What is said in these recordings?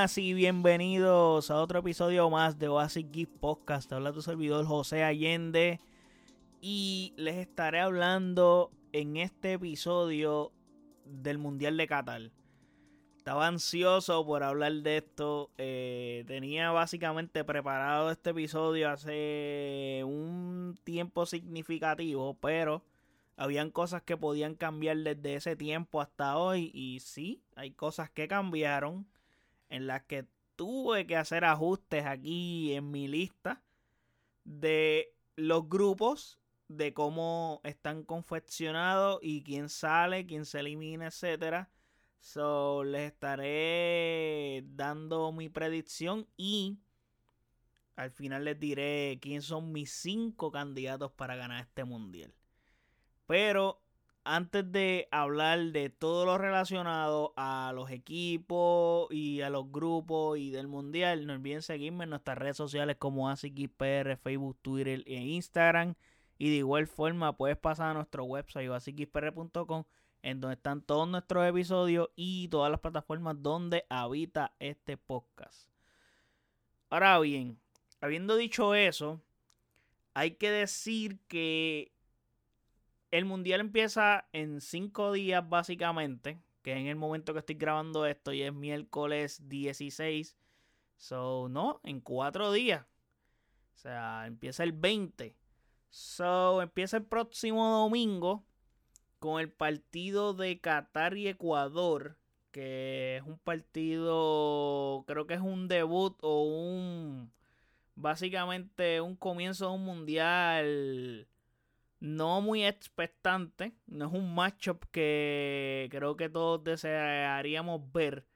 buenas y bienvenidos a otro episodio más de Oasis Geek Podcast. Habla tu servidor José Allende y les estaré hablando en este episodio del Mundial de Qatar. Estaba ansioso por hablar de esto. Eh, tenía básicamente preparado este episodio hace un tiempo significativo, pero habían cosas que podían cambiar desde ese tiempo hasta hoy y sí, hay cosas que cambiaron en las que tuve que hacer ajustes aquí en mi lista de los grupos, de cómo están confeccionados y quién sale, quién se elimina, etcétera. So, les estaré dando mi predicción y al final les diré quién son mis cinco candidatos para ganar este mundial. Pero antes de hablar de todo lo relacionado a los equipos y a los grupos y del mundial, no olviden seguirme en nuestras redes sociales como ASICXPR, Facebook, Twitter e Instagram. Y de igual forma puedes pasar a nuestro website asixpr.com en donde están todos nuestros episodios y todas las plataformas donde habita este podcast. Ahora bien, habiendo dicho eso, hay que decir que el mundial empieza en cinco días básicamente, que en el momento que estoy grabando esto y es miércoles 16. So, no, en cuatro días. O sea, empieza el 20. So, empieza el próximo domingo con el partido de Qatar y Ecuador, que es un partido, creo que es un debut o un, básicamente un comienzo de un mundial no muy expectante. No es un matchup que creo que todos desearíamos ver.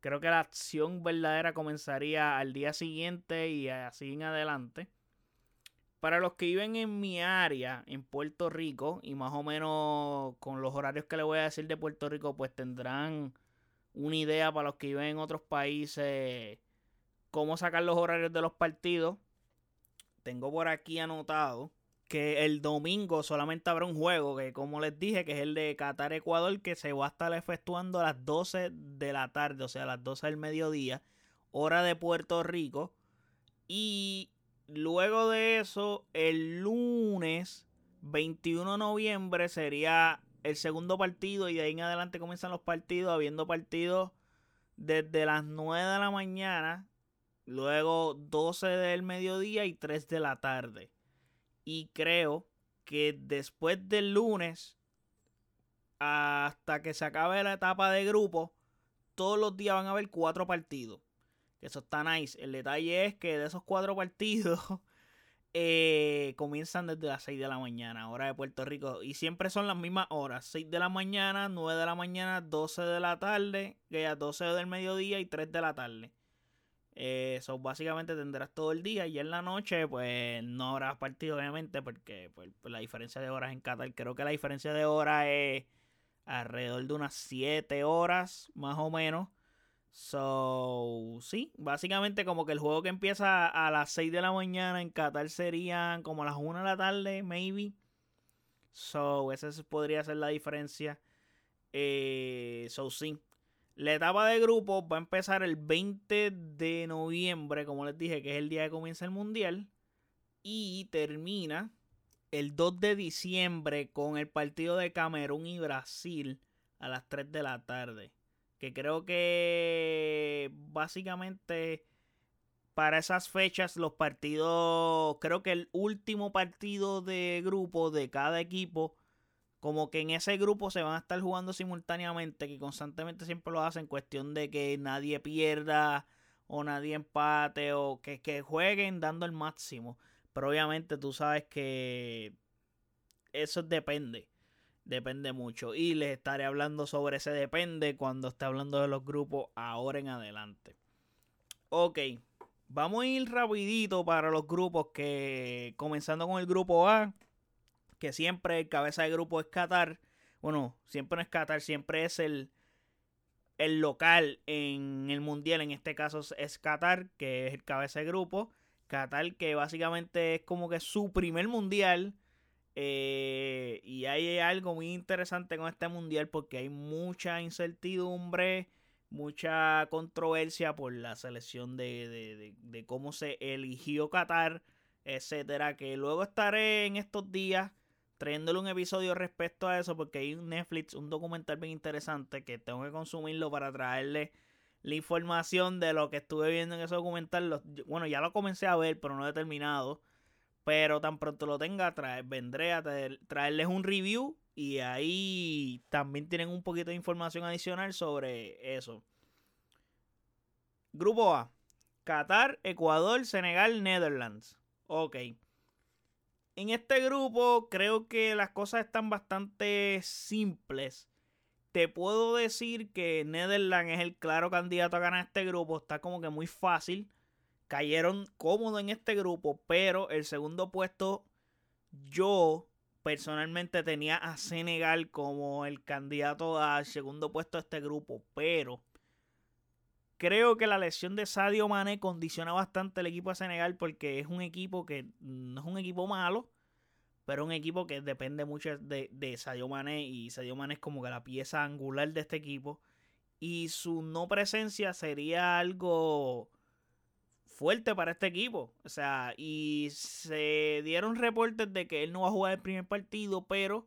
Creo que la acción verdadera comenzaría al día siguiente y así en adelante. Para los que viven en mi área, en Puerto Rico, y más o menos con los horarios que les voy a decir de Puerto Rico, pues tendrán una idea para los que viven en otros países cómo sacar los horarios de los partidos. Tengo por aquí anotado que el domingo solamente habrá un juego, que como les dije, que es el de Qatar-Ecuador, que se va a estar efectuando a las 12 de la tarde, o sea, a las 12 del mediodía, hora de Puerto Rico. Y luego de eso, el lunes 21 de noviembre sería el segundo partido y de ahí en adelante comienzan los partidos, habiendo partidos desde las 9 de la mañana, luego 12 del mediodía y 3 de la tarde. Y creo que después del lunes, hasta que se acabe la etapa de grupo, todos los días van a haber cuatro partidos. Eso está nice. El detalle es que de esos cuatro partidos eh, comienzan desde las 6 de la mañana, hora de Puerto Rico. Y siempre son las mismas horas. 6 de la mañana, 9 de la mañana, 12 de la tarde, 12 del mediodía y 3 de la tarde. Eso eh, básicamente tendrás todo el día y en la noche pues no habrá partido obviamente porque pues, la diferencia de horas en Qatar creo que la diferencia de horas es alrededor de unas 7 horas más o menos. So, sí, básicamente como que el juego que empieza a las 6 de la mañana en Qatar serían como a las 1 de la tarde, maybe. So, esa podría ser la diferencia. Eh, so, sí, la etapa de grupos va a empezar el 20 de noviembre, como les dije, que es el día que comienza el mundial. Y termina el 2 de diciembre con el partido de Camerún y Brasil a las 3 de la tarde. Que creo que básicamente para esas fechas los partidos, creo que el último partido de grupo de cada equipo como que en ese grupo se van a estar jugando simultáneamente, que constantemente siempre lo hacen, cuestión de que nadie pierda o nadie empate o que, que jueguen dando el máximo. Pero obviamente tú sabes que eso depende, depende mucho. Y les estaré hablando sobre ese depende cuando esté hablando de los grupos ahora en adelante. Ok, vamos a ir rapidito para los grupos que comenzando con el grupo A que siempre el cabeza de grupo es Qatar. Bueno, siempre no es Qatar, siempre es el, el local en el mundial. En este caso es Qatar, que es el cabeza de grupo. Qatar, que básicamente es como que su primer mundial. Eh, y hay algo muy interesante con este mundial porque hay mucha incertidumbre. mucha controversia por la selección de, de, cómo se eligió Qatar, etcétera. Que luego estaré en estos días trayéndole un episodio respecto a eso, porque hay un Netflix, un documental bien interesante que tengo que consumirlo para traerle la información de lo que estuve viendo en ese documental. bueno, ya lo comencé a ver, pero no he terminado. Pero tan pronto lo tenga, vendré a traerles un review y ahí también tienen un poquito de información adicional sobre eso. Grupo A. Qatar, Ecuador, Senegal, Netherlands. Ok. En este grupo creo que las cosas están bastante simples. Te puedo decir que Netherlands es el claro candidato a ganar este grupo. Está como que muy fácil. Cayeron cómodo en este grupo. Pero el segundo puesto yo personalmente tenía a Senegal como el candidato al segundo puesto de este grupo, pero creo que la lesión de Sadio Mane condiciona bastante el equipo de Senegal porque es un equipo que no es un equipo malo, pero un equipo que depende mucho de, de Sadio Mane y Sadio Mane es como que la pieza angular de este equipo y su no presencia sería algo fuerte para este equipo. O sea, y se dieron reportes de que él no va a jugar el primer partido, pero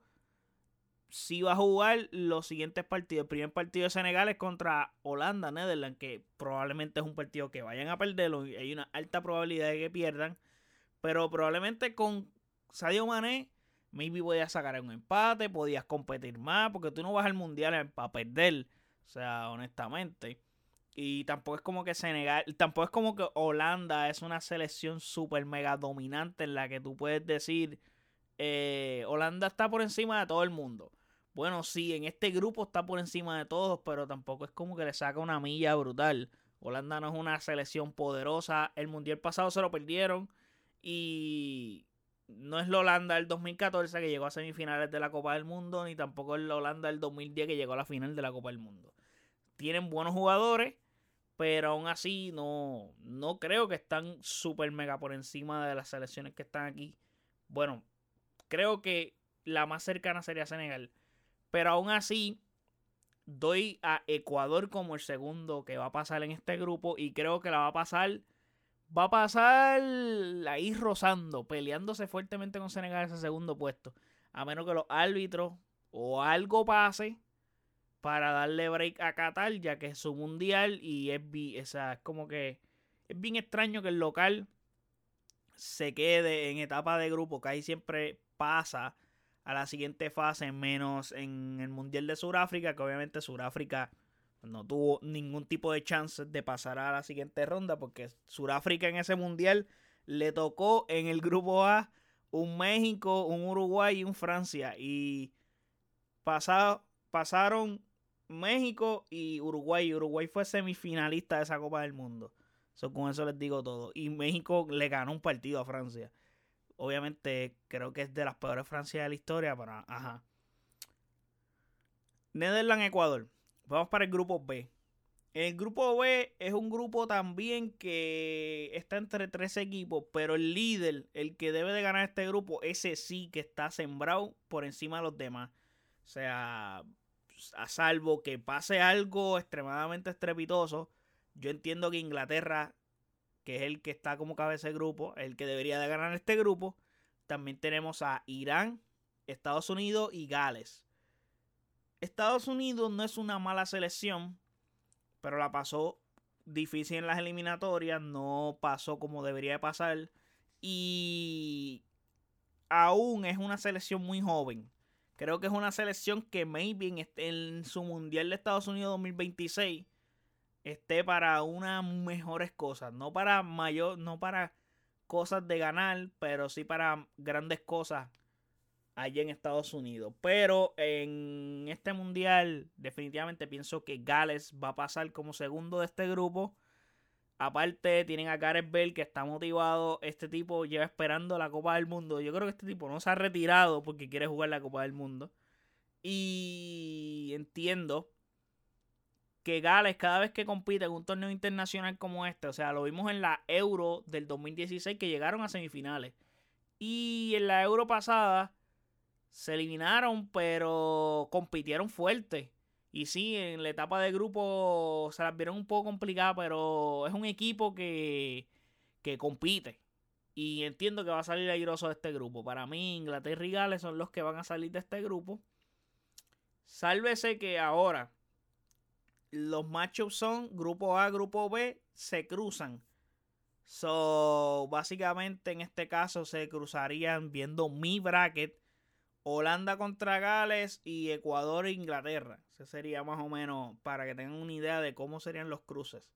sí va a jugar los siguientes partidos. El primer partido de Senegal es contra Holanda, Netherlands, que probablemente es un partido que vayan a perderlo. Hay una alta probabilidad de que pierdan. Pero probablemente con Sadio Mané, maybe podías sacar un empate, podías competir más, porque tú no vas al mundial para perder. O sea, honestamente. Y tampoco es como que Senegal, tampoco es como que Holanda es una selección súper mega dominante en la que tú puedes decir, eh, Holanda está por encima de todo el mundo. Bueno, sí, en este grupo está por encima de todos, pero tampoco es como que le saca una milla brutal. Holanda no es una selección poderosa. El mundial pasado se lo perdieron. Y no es la Holanda del 2014 que llegó a semifinales de la Copa del Mundo, ni tampoco es la Holanda del 2010 que llegó a la final de la Copa del Mundo. Tienen buenos jugadores, pero aún así no, no creo que están súper mega por encima de las selecciones que están aquí. Bueno, creo que la más cercana sería Senegal. Pero aún así, doy a Ecuador como el segundo que va a pasar en este grupo. Y creo que la va a pasar. Va a pasar ahí rozando, peleándose fuertemente con Senegal ese segundo puesto. A menos que los árbitros o algo pase para darle break a Qatar, ya que es su mundial. Y es, es como que es bien extraño que el local se quede en etapa de grupo, que ahí siempre pasa a la siguiente fase, menos en el Mundial de Sudáfrica, que obviamente Sudáfrica no tuvo ningún tipo de chance de pasar a la siguiente ronda, porque Sudáfrica en ese Mundial le tocó en el grupo A un México, un Uruguay y un Francia. Y pasaron México y Uruguay. Uruguay fue semifinalista de esa Copa del Mundo. con eso les digo todo. Y México le ganó un partido a Francia. Obviamente creo que es de las peores Francias de la historia, pero ajá. Netherlands, Ecuador. Vamos para el grupo B. El grupo B es un grupo también que está entre tres equipos, pero el líder, el que debe de ganar este grupo, ese sí que está sembrado por encima de los demás. O sea, a salvo que pase algo extremadamente estrepitoso, yo entiendo que Inglaterra que es el que está como cabeza de grupo, el que debería de ganar este grupo. También tenemos a Irán, Estados Unidos y Gales. Estados Unidos no es una mala selección, pero la pasó difícil en las eliminatorias, no pasó como debería pasar y aún es una selección muy joven. Creo que es una selección que maybe en su Mundial de Estados Unidos 2026 esté para unas mejores cosas, no para mayor, no para cosas de ganar, pero sí para grandes cosas allí en Estados Unidos. Pero en este mundial definitivamente pienso que Gales va a pasar como segundo de este grupo. Aparte tienen a Gareth Bell que está motivado. Este tipo lleva esperando la Copa del Mundo. Yo creo que este tipo no se ha retirado porque quiere jugar la Copa del Mundo. Y entiendo que Gales cada vez que compite en un torneo internacional como este, o sea, lo vimos en la Euro del 2016 que llegaron a semifinales. Y en la Euro pasada se eliminaron, pero compitieron fuerte. Y sí, en la etapa de grupo se las vieron un poco complicadas, pero es un equipo que, que compite. Y entiendo que va a salir airoso de este grupo. Para mí, Inglaterra y Gales son los que van a salir de este grupo. Sálvese que ahora los matchups son grupo A, grupo B, se cruzan. So, básicamente en este caso se cruzarían viendo mi bracket. Holanda contra Gales y Ecuador e Inglaterra. Ese sería más o menos para que tengan una idea de cómo serían los cruces.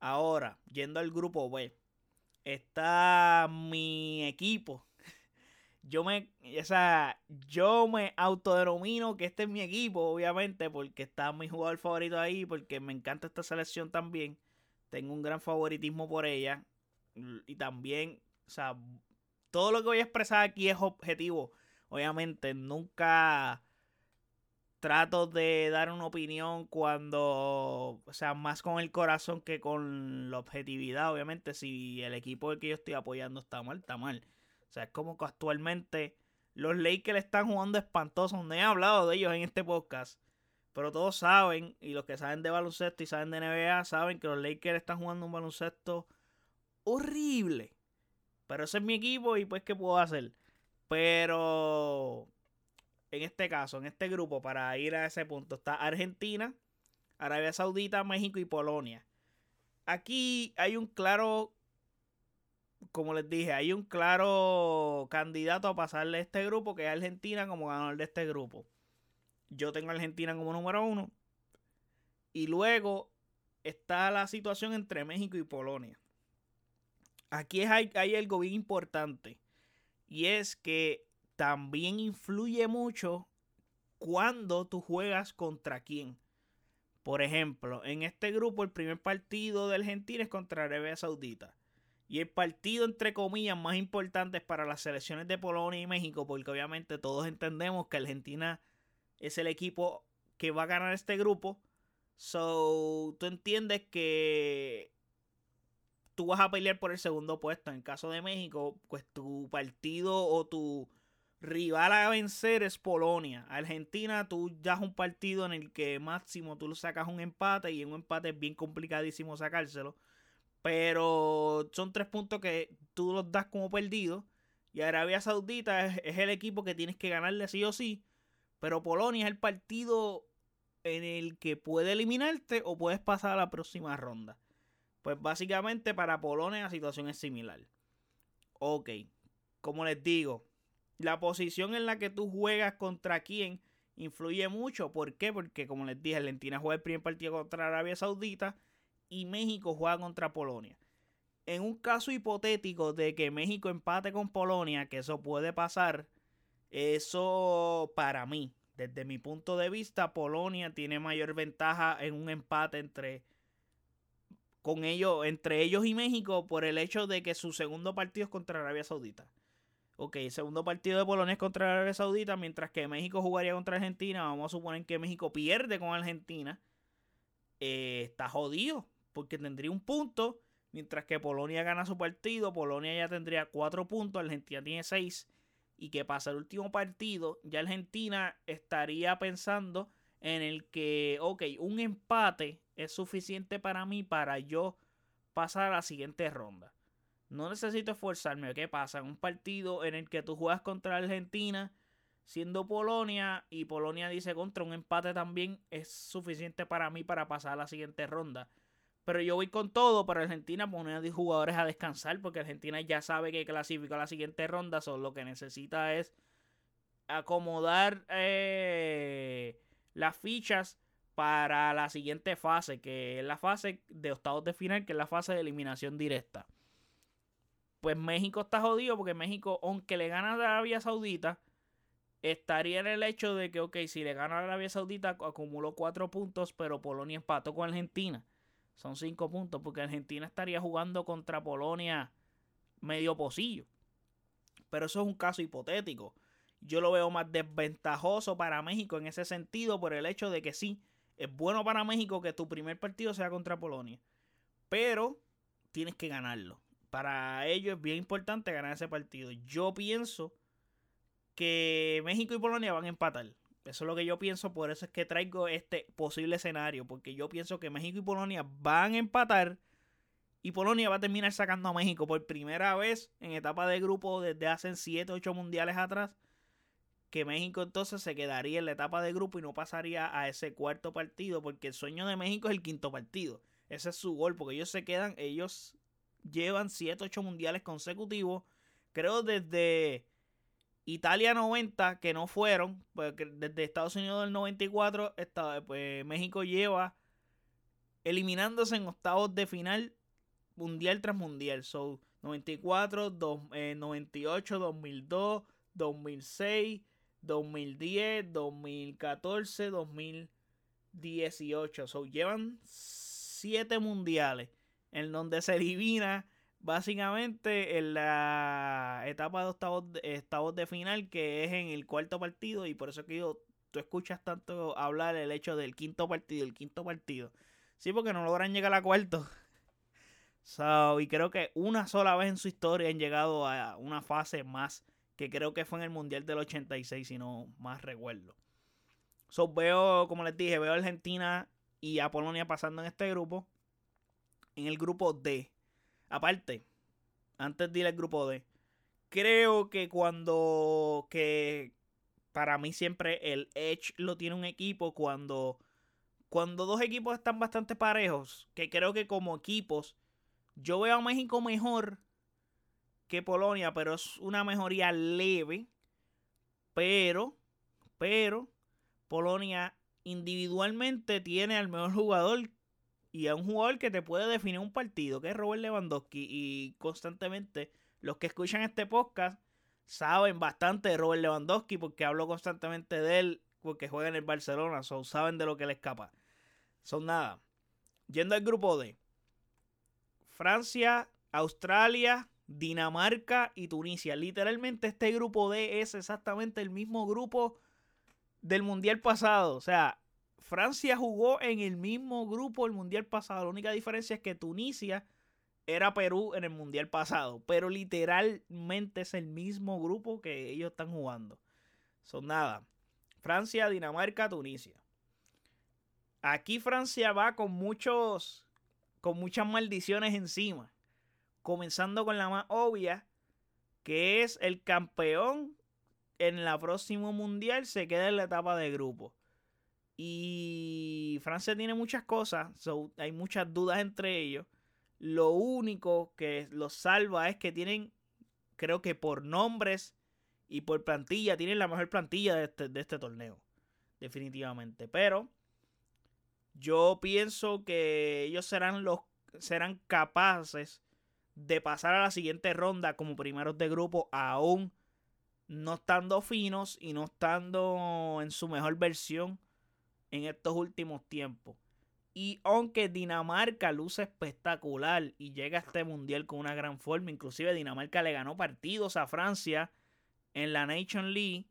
Ahora, yendo al grupo B está mi equipo. Yo me, o sea, yo me autodenomino que este es mi equipo, obviamente, porque está mi jugador favorito ahí, porque me encanta esta selección también. Tengo un gran favoritismo por ella. Y también, o sea, todo lo que voy a expresar aquí es objetivo. Obviamente, nunca trato de dar una opinión cuando, o sea, más con el corazón que con la objetividad. Obviamente, si el equipo que yo estoy apoyando está mal, está mal. O sea, es como que actualmente los Lakers están jugando espantosos. No he hablado de ellos en este podcast. Pero todos saben, y los que saben de baloncesto y saben de NBA, saben que los Lakers están jugando un baloncesto horrible. Pero ese es mi equipo y pues, ¿qué puedo hacer? Pero en este caso, en este grupo, para ir a ese punto, está Argentina, Arabia Saudita, México y Polonia. Aquí hay un claro, como les dije, hay un claro candidato a pasarle este grupo, que es Argentina como ganador de este grupo. Yo tengo a Argentina como número uno. Y luego está la situación entre México y Polonia. Aquí hay, hay algo bien importante. Y es que también influye mucho cuando tú juegas contra quién. Por ejemplo, en este grupo el primer partido de Argentina es contra Arabia Saudita. Y el partido, entre comillas, más importante es para las selecciones de Polonia y México, porque obviamente todos entendemos que Argentina es el equipo que va a ganar este grupo. So, tú entiendes que tú vas a pelear por el segundo puesto. En caso de México, pues tu partido o tu rival a vencer es Polonia. Argentina, tú ya es un partido en el que máximo tú sacas un empate y en un empate es bien complicadísimo sacárselo. Pero son tres puntos que tú los das como perdidos. Y Arabia Saudita es, el equipo que tienes que ganarle sí o sí. Pero Polonia es el partido en el que puede eliminarte o puedes pasar a la próxima ronda. Pues básicamente para Polonia la situación es similar. Ok, como les digo, la posición en la que tú juegas contra quién influye mucho. ¿Por qué? Porque como les dije, Argentina juega el primer partido contra Arabia Saudita y México juega contra Polonia. En un caso hipotético de que México empate con Polonia, que eso puede pasar, eso para mí, desde mi punto de vista, Polonia tiene mayor ventaja en un empate entre con ellos, entre ellos y México por el hecho de que su segundo partido es contra Arabia Saudita. Ok, segundo partido de Polonia es contra Arabia Saudita, mientras que México jugaría contra Argentina. Vamos a suponer que México pierde con Argentina. Eh, está jodido, porque tendría un punto, mientras que Polonia gana su partido. Polonia ya tendría cuatro puntos, Argentina tiene seis. Y que pasa el último partido, ya Argentina estaría pensando en el que, ok, un empate es suficiente para mí para yo pasar a la siguiente ronda. No necesito esforzarme. ¿Qué pasa? Un partido en el que tú juegas contra Argentina, siendo Polonia, y Polonia dice contra un empate también es suficiente para mí para pasar a la siguiente ronda. Pero yo voy con todo para Argentina poner a jugadores a descansar porque Argentina ya sabe que clasificó a la siguiente ronda. Solo lo que necesita es acomodar eh, las fichas para la siguiente fase, que es la fase de octavos de final, que es la fase de eliminación directa pues México está jodido porque México, aunque le gana a Arabia Saudita, estaría en el hecho de que, ok, si le gana a Arabia Saudita, acumuló cuatro puntos, pero Polonia empató con Argentina. Son cinco puntos, porque Argentina estaría jugando contra Polonia medio pocillo. Pero eso es un caso hipotético. Yo lo veo más desventajoso para México en ese sentido, por el hecho de que sí, es bueno para México que tu primer partido sea contra Polonia. Pero tienes que ganarlo para ellos es bien importante ganar ese partido. Yo pienso que México y Polonia van a empatar. Eso es lo que yo pienso, por eso es que traigo este posible escenario, porque yo pienso que México y Polonia van a empatar y Polonia va a terminar sacando a México por primera vez en etapa de grupo desde hace 7, 8 mundiales atrás. Que México entonces se quedaría en la etapa de grupo y no pasaría a ese cuarto partido, porque el sueño de México es el quinto partido. Ese es su gol, porque ellos se quedan, ellos llevan 7, 8 mundiales consecutivos. Creo desde Italia 90, que no fueron, pues desde Estados Unidos del 94, pues México lleva eliminándose en octavos de final mundial tras mundial. So, 94, 98, 2002, 2006, 2010, 2014, 2018. So, llevan 7 mundiales en donde se elimina básicamente en la etapa de octavos, de de final que es en el cuarto partido y por eso que yo, tú escuchas tanto hablar el hecho del quinto partido, el quinto partido. Sí, porque no logran llegar a cuarto. So, y creo que una sola vez en su historia han llegado a una fase más, que creo que fue en el Mundial del 86, si no más recuerdo. So, veo, como les dije, veo a Argentina y a Polonia pasando en este grupo. En el grupo D. Aparte, antes de ir al grupo D, creo que cuando que para mí siempre el Edge lo tiene un equipo cuando cuando dos equipos están bastante parejos, que creo que como equipos yo veo a México mejor que Polonia, pero es una mejoría leve. Pero, pero, Polonia individualmente tiene al mejor jugador y a un jugador que te puede definir un partido, que es Robert Lewandowski. Y constantemente, los que escuchan este podcast saben bastante de Robert Lewandowski porque hablo constantemente de él porque juega en el Barcelona, so, saben de lo que le escapa. Son nada. Yendo al grupo D. Francia, Australia, Dinamarca y Tunisia. Literalmente este grupo D es exactamente el mismo grupo del Mundial pasado. O sea, Francia jugó en el mismo grupo el Mundial pasado. La única diferencia es que Tunisia era Perú en el Mundial pasado. Pero literalmente es el mismo grupo que ellos están jugando. Son nada. Francia, Dinamarca, Tunisia. Aquí Francia va con muchos con muchas maldiciones encima. Comenzando con la más obvia, que es el campeón en la próximo mundial se queda en la etapa de grupo. Y Francia tiene muchas cosas, hay muchas dudas entre ellos. Lo único que los salva es que tienen, creo que por nombres y por plantilla, tienen la mejor plantilla de este, de este torneo. Definitivamente. Pero yo pienso que ellos serán los serán capaces de pasar a la siguiente ronda como primeros de grupo aún no estando finos y no estando en su mejor versión en estos últimos tiempos. Y aunque Dinamarca luce espectacular y llega a este mundial con una gran forma, inclusive Dinamarca le ganó partidos a Francia en la Nation League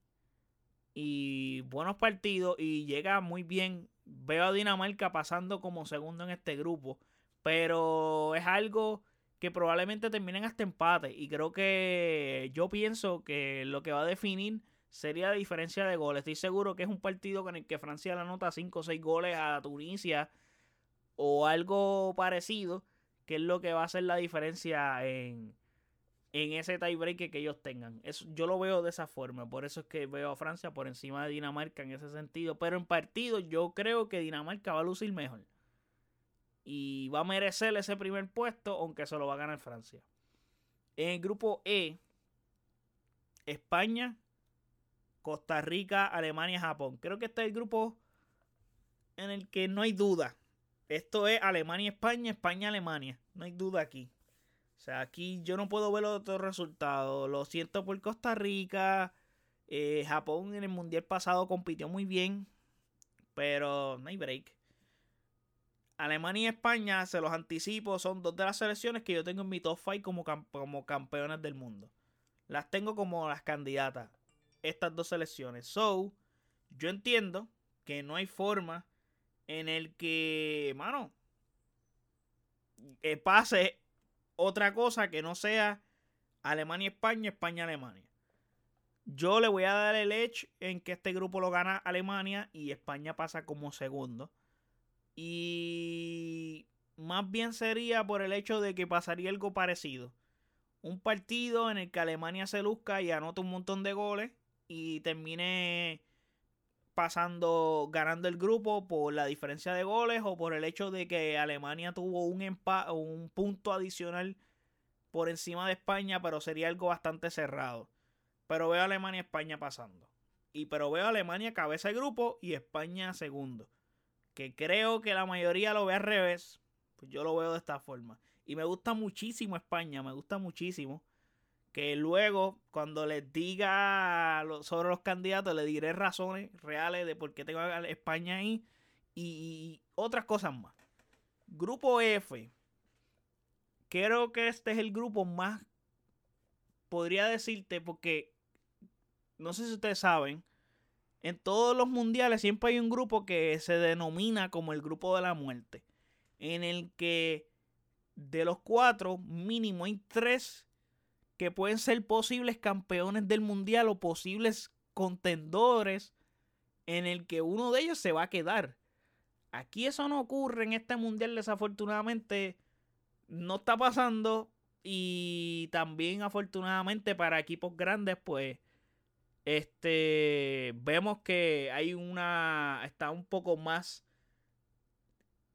y buenos partidos y llega muy bien veo a Dinamarca pasando como segundo en este grupo. Pero es algo que probablemente terminen hasta empate. Y creo que yo pienso que lo que va a definir sería la diferencia de goles. Estoy seguro que es un partido con el que Francia le anota 5 o 6 goles a Tunisia o algo parecido, que es lo que va a hacer la diferencia en, en ese tiebreak que ellos tengan. Yo lo veo de esa forma. Por eso es que veo a Francia por encima de Dinamarca en ese sentido. Pero en partido yo creo que Dinamarca va a lucir mejor. Y va a merecer ese primer puesto, aunque se lo va a ganar Francia. En el grupo E, España, Costa Rica, Alemania, Japón. Creo que este es el grupo en el que no hay duda. Esto es Alemania, España, España, Alemania. No hay duda aquí. O sea, aquí yo no puedo ver otros resultados. Lo siento por Costa Rica. Eh, Japón en el mundial pasado compitió muy bien. Pero no hay break. Alemania y España, se los anticipo, son dos de las selecciones que yo tengo en mi top 5 como, como campeones del mundo. Las tengo como las candidatas. Estas dos selecciones. So, yo entiendo que no hay forma en el que, mano, eh, pase otra cosa que no sea Alemania-España, España-Alemania. Yo le voy a dar el edge en que este grupo lo gana Alemania y España pasa como segundo. Y más bien sería por el hecho de que pasaría algo parecido. Un partido en el que Alemania se luzca y anota un montón de goles y termine pasando, ganando el grupo por la diferencia de goles o por el hecho de que Alemania tuvo un, un punto adicional por encima de España, pero sería algo bastante cerrado. Pero veo a Alemania y España pasando. Y pero veo a Alemania cabeza de grupo y España segundo. Que creo que la mayoría lo ve al revés. Pues yo lo veo de esta forma. Y me gusta muchísimo España, me gusta muchísimo que luego cuando les diga sobre los candidatos le diré razones reales de por qué tengo a España ahí y, otras cosas más. Grupo F. Creo que este es el grupo más, podría decirte, porque no sé si ustedes saben, en todos los mundiales siempre hay un grupo que se denomina como el grupo de la muerte, en el que de los cuatro mínimo hay tres que pueden ser posibles campeones del mundial o posibles contendores en el que uno de ellos se va a quedar. Aquí eso no ocurre en este mundial, desafortunadamente no está pasando y también afortunadamente para equipos grandes pues este vemos que hay una está un poco más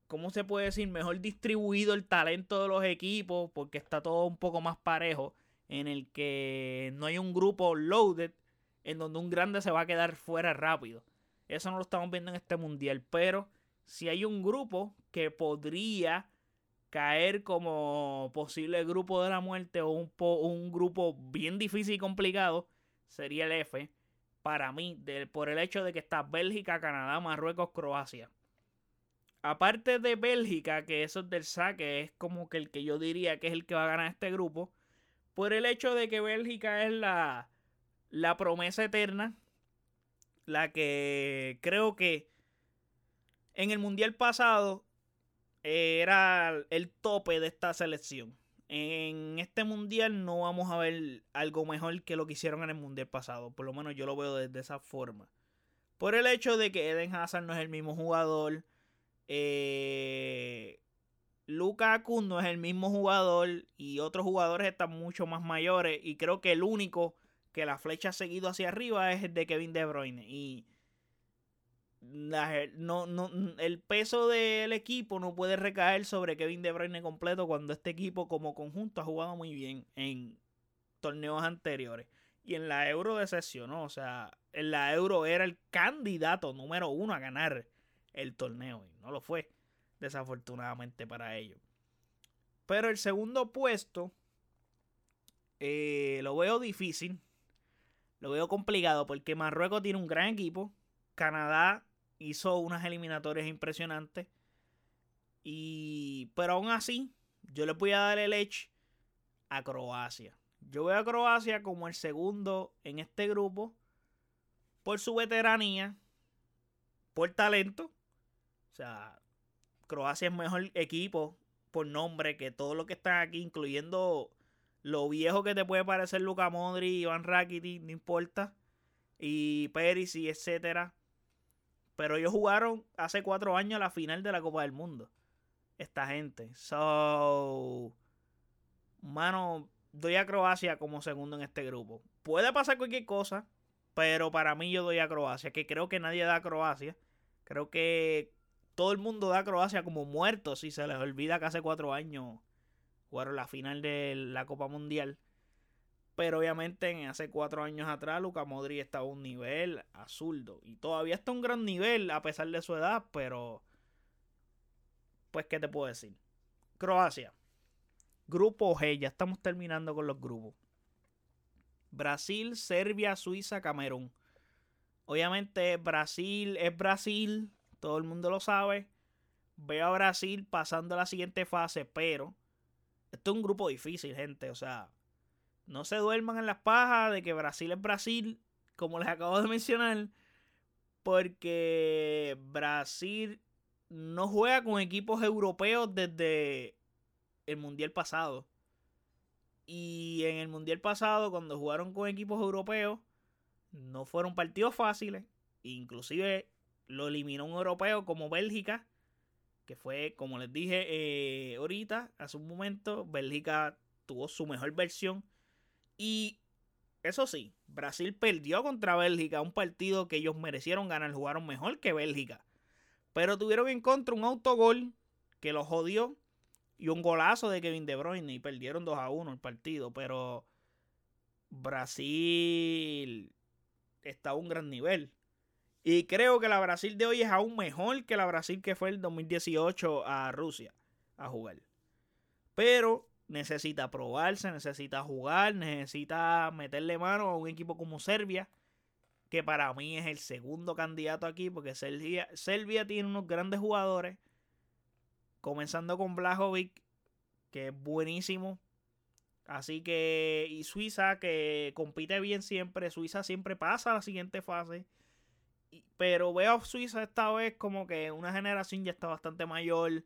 ¿cómo se puede decir? Mejor distribuido el talento de los equipos porque está todo un poco más parejo en el que no hay un grupo loaded en donde un grande se va a quedar fuera rápido. Eso no lo estamos viendo en este mundial, pero si hay un grupo que podría caer como posible grupo de la muerte o un, un grupo bien difícil y complicado, sería el F. Para mí, por el hecho de que está Bélgica, Canadá, Marruecos, Croacia. Aparte de Bélgica, que eso es del saque, es como que el que yo diría que es el que va a ganar este grupo por el hecho de que Bélgica es la, la promesa eterna, la que creo que en el Mundial pasado era el tope de esta selección. En este Mundial no vamos a ver algo mejor que lo que hicieron en el Mundial pasado, por lo menos yo lo veo de, esa forma. Por el hecho de que Eden Hazard no es el mismo jugador, eh, Lukaku no es el mismo jugador y otros jugadores están mucho más mayores y creo que el único que la flecha ha seguido hacia arriba es el de Kevin De Bruyne. Y no, no, el peso del equipo no puede recaer sobre Kevin De Bruyne completo cuando este equipo como conjunto ha jugado muy bien en torneos anteriores. Y en la Euro decepcionó, o sea, en la Euro era el candidato número uno a ganar el torneo y no lo fue desafortunadamente para ellos. Pero el segundo puesto eh, lo veo difícil, lo veo complicado porque Marruecos tiene un gran equipo, Canadá hizo unas eliminatorias impresionantes y pero aún así yo le voy a dar el edge a Croacia. Yo veo a Croacia como el segundo en este grupo por su veteranía, por talento. O sea, Croacia es mejor equipo por nombre que todo lo que están aquí, incluyendo lo viejo que te puede parecer Luka Modri, Iván Rakitic, no importa, y Peris y etcétera. Pero ellos jugaron hace cuatro años la final de la Copa del Mundo. Esta gente. So, mano, doy a Croacia como segundo en este grupo. Puede pasar cualquier cosa, pero para mí yo doy a Croacia, que creo que nadie da a Croacia. Creo que todo el mundo da a Croacia como muerto si se les olvida que hace cuatro años jugaron la final de la Copa Mundial. Pero obviamente hace cuatro años atrás Luca Modri estaba a un nivel azuldo. Y todavía está a un gran nivel a pesar de su edad, pero... Pues, ¿qué te puedo decir? Croacia. Grupo G, ya estamos terminando con los grupos. Brasil, Serbia, Suiza, Camerún. Obviamente Brasil es Brasil, todo el mundo lo sabe. Veo a Brasil pasando a la siguiente fase, pero esto es un grupo difícil, gente. O sea, no se duerman en las pajas de que Brasil es Brasil, como les acabo de mencionar, porque Brasil no juega con equipos europeos desde el mundial pasado. Y en el mundial pasado, cuando jugaron con equipos europeos, No fueron partidos fáciles. Inclusive lo eliminó un europeo como Bélgica. Que fue, como les dije eh, ahorita, hace un momento, Bélgica tuvo su mejor versión. Y eso sí, Brasil perdió contra Bélgica, un partido que ellos merecieron ganar, jugaron mejor que Bélgica. Pero tuvieron en contra un autogol que los jodió y un golazo de Kevin De Bruyne y perdieron 2 a 1 el partido. Pero Brasil está a un gran nivel. Y creo que la Brasil de hoy es aún mejor que la Brasil que fue el 2018 a Rusia a jugar. Pero necesita probarse, necesita jugar, necesita meterle mano a un equipo como Serbia, que para mí es el segundo candidato aquí, porque Serbia, Serbia tiene unos grandes jugadores, comenzando con Blajovic, que es buenísimo. Así que, y Suiza, que compite bien siempre, Suiza siempre pasa a la siguiente fase. Pero veo a Suiza esta vez como que una generación ya está bastante mayor.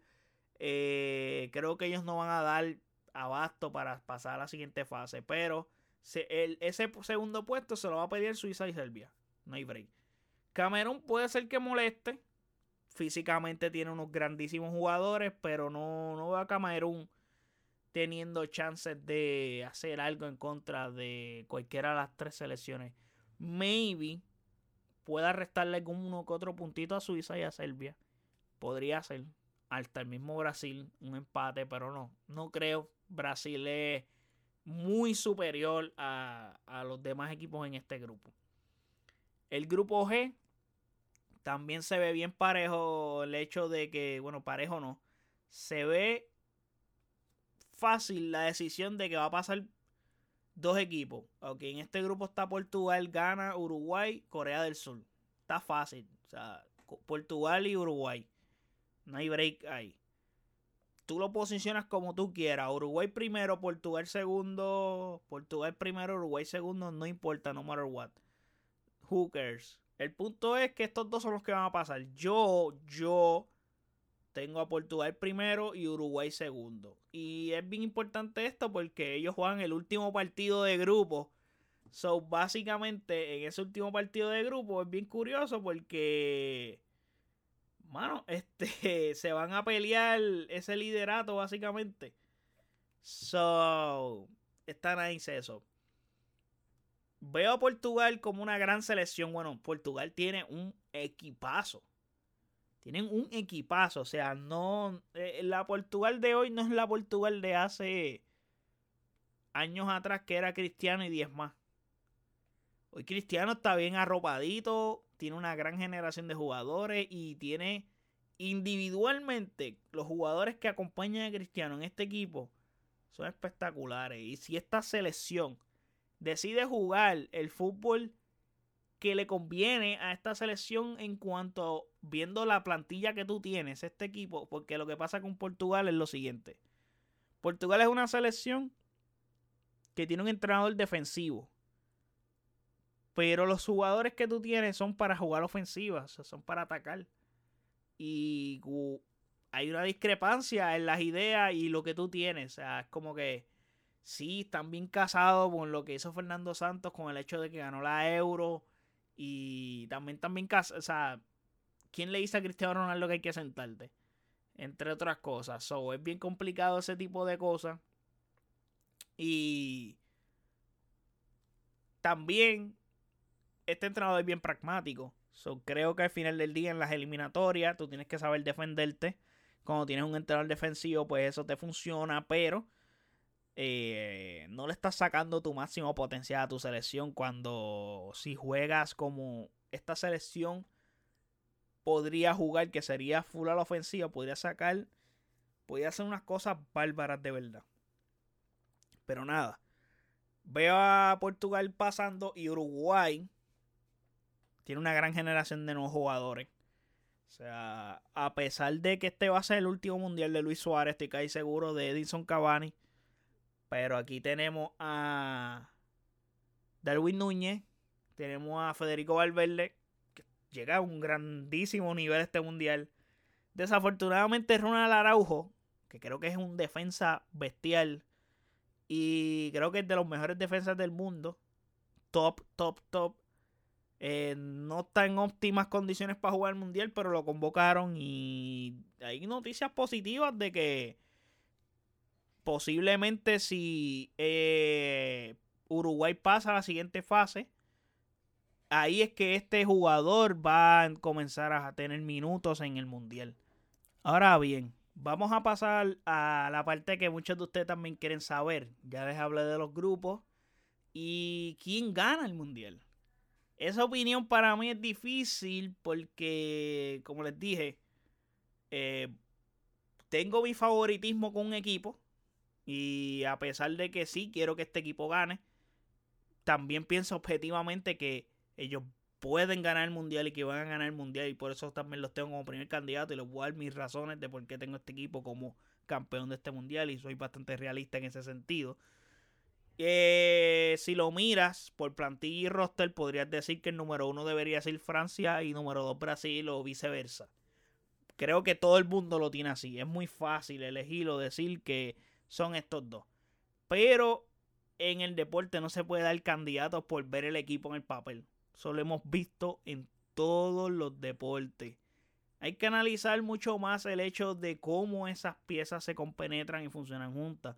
Eh, creo que ellos no van a dar abasto para pasar a la siguiente fase. Pero ese segundo puesto se lo va a pedir Suiza y Serbia. No hay break. Camerún puede ser que moleste. Físicamente tiene unos grandísimos jugadores, pero no, no veo a Camerún teniendo chances de hacer algo en contra de cualquiera de las tres selecciones. Maybe pueda restarle algún uno que otro puntito a Suiza y a Serbia. Podría ser hasta el mismo Brasil un empate, pero no, no creo. Brasil es muy superior a, los demás equipos en este grupo. El grupo G también se ve bien parejo el hecho de que, bueno, parejo no, se ve fácil la decisión de que va a pasar dos equipos. Ok, en este grupo está Portugal, Ghana, Uruguay, Corea del Sur. Está fácil. O sea, Portugal y Uruguay. No hay break ahí tú lo posicionas como tú quieras. Uruguay primero, Portugal segundo, Portugal primero, Uruguay segundo, no importa, no matter what. Hookers. El punto es que estos dos son los que van a pasar. Yo, yo tengo a Portugal primero y Uruguay segundo. Y es bien importante esto porque ellos juegan el último partido de grupo. So, básicamente, en ese último partido de grupo es bien curioso porque mano, este, se van a pelear ese liderato básicamente. So, está nice eso. Veo a Portugal como una gran selección. Bueno, Portugal tiene un equipazo. Tienen un equipazo. O sea, no. Eh, la Portugal de hoy no es la Portugal de hace años atrás que era Cristiano y 10 más. Hoy Cristiano está bien arropadito tiene una gran generación de jugadores y tiene individualmente los jugadores que acompañan a Cristiano en este equipo son espectaculares. Y si esta selección decide jugar el fútbol que le conviene a esta selección en cuanto viendo la plantilla que tú tienes, este equipo, porque lo que pasa con Portugal es lo siguiente. Portugal es una selección que tiene un entrenador defensivo. Pero los jugadores que tú tienes son para jugar ofensivas, son para atacar. Y hay una discrepancia en las ideas y lo que tú tienes. O sea, es como que sí, están bien casados con lo que hizo Fernando Santos, con el hecho de que ganó la Euro. Y también, también, o sea, ¿quién le dice a Cristiano Ronaldo que hay que sentarte? Entre otras cosas. So, es bien complicado ese tipo de cosas. Y también este entrenador es bien pragmático. So, creo que al final del día en las eliminatorias tú tienes que saber defenderte. Cuando tienes un entrenador defensivo, pues eso te funciona, pero eh, no le estás sacando tu máximo potencial a tu selección cuando si juegas como esta selección podría jugar, que sería full a la ofensiva, podría sacar, podría hacer unas cosas bárbaras de verdad. Pero nada, veo a Portugal pasando y Uruguay tiene una gran generación de nuevos jugadores. O sea, a pesar de que este va a ser el último mundial de Luis Suárez, estoy casi seguro de Edison Cavani. Pero aquí tenemos a Darwin Núñez, tenemos a Federico Valverde, que llega a un grandísimo nivel este mundial. Desafortunadamente Ronald Araujo, que creo que es un defensa bestial y creo que es de los mejores defensas del mundo. Top, top, top Eh, no está en óptimas condiciones para jugar el mundial, pero lo convocaron y hay noticias positivas de que posiblemente si eh, Uruguay pasa a la siguiente fase, ahí es que este jugador va a comenzar a tener minutos en el mundial. Ahora bien, vamos a pasar a la parte que muchos de ustedes también quieren saber. Ya les hablé de los grupos y quién gana el mundial. Esa opinión para mí es difícil porque, como les dije, eh, tengo mi favoritismo con un equipo. Y a pesar de que sí quiero que este equipo gane, también pienso objetivamente que ellos pueden ganar el mundial y que van a ganar el mundial. Y por eso también los tengo como primer candidato. Y les voy a dar mis razones de por qué tengo este equipo como campeón de este mundial. Y soy bastante realista en ese sentido. Eh, si lo miras por plantilla y roster, podrías decir que el número uno debería ser Francia y número dos Brasil o viceversa. Creo que todo el mundo lo tiene así. Es muy fácil elegir o decir que son estos dos. Pero en el deporte no se puede dar candidatos por ver el equipo en el papel. Eso lo hemos visto en todos los deportes. Hay que analizar mucho más el hecho de cómo esas piezas se compenetran y funcionan juntas